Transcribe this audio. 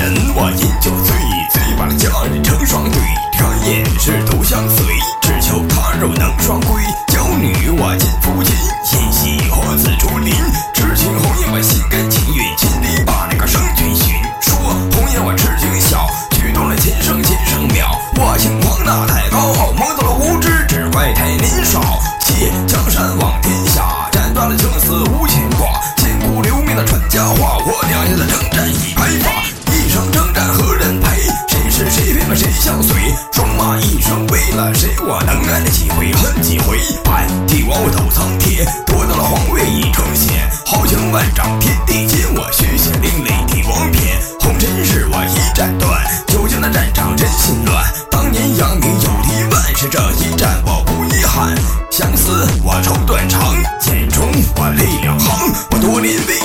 人，我饮酒醉，醉把佳人成双对，转眼是独相随，只求他日能双归。娇女我尽抚琴，心系何自竹林？痴情红颜我心甘情愿，千里把那个圣君寻。说红颜我痴情笑，举动了琴声琴声妙。我轻狂那太高傲，摸到了无知，只怪太年少。借江山望天下，斩断了情丝无牵挂。千古留名的传佳话，我两谁相随？双马一生为了谁？我能爱几回，恨几回？盘帝王我斗苍天，夺得了皇位已成仙。豪情万丈天地间，我血血凌厉帝王篇。红尘事我一斩断，九江的战场人心乱。当年扬名有立万，是这一战我不遗憾。相思我愁断肠，剑中我泪两行，我多年未。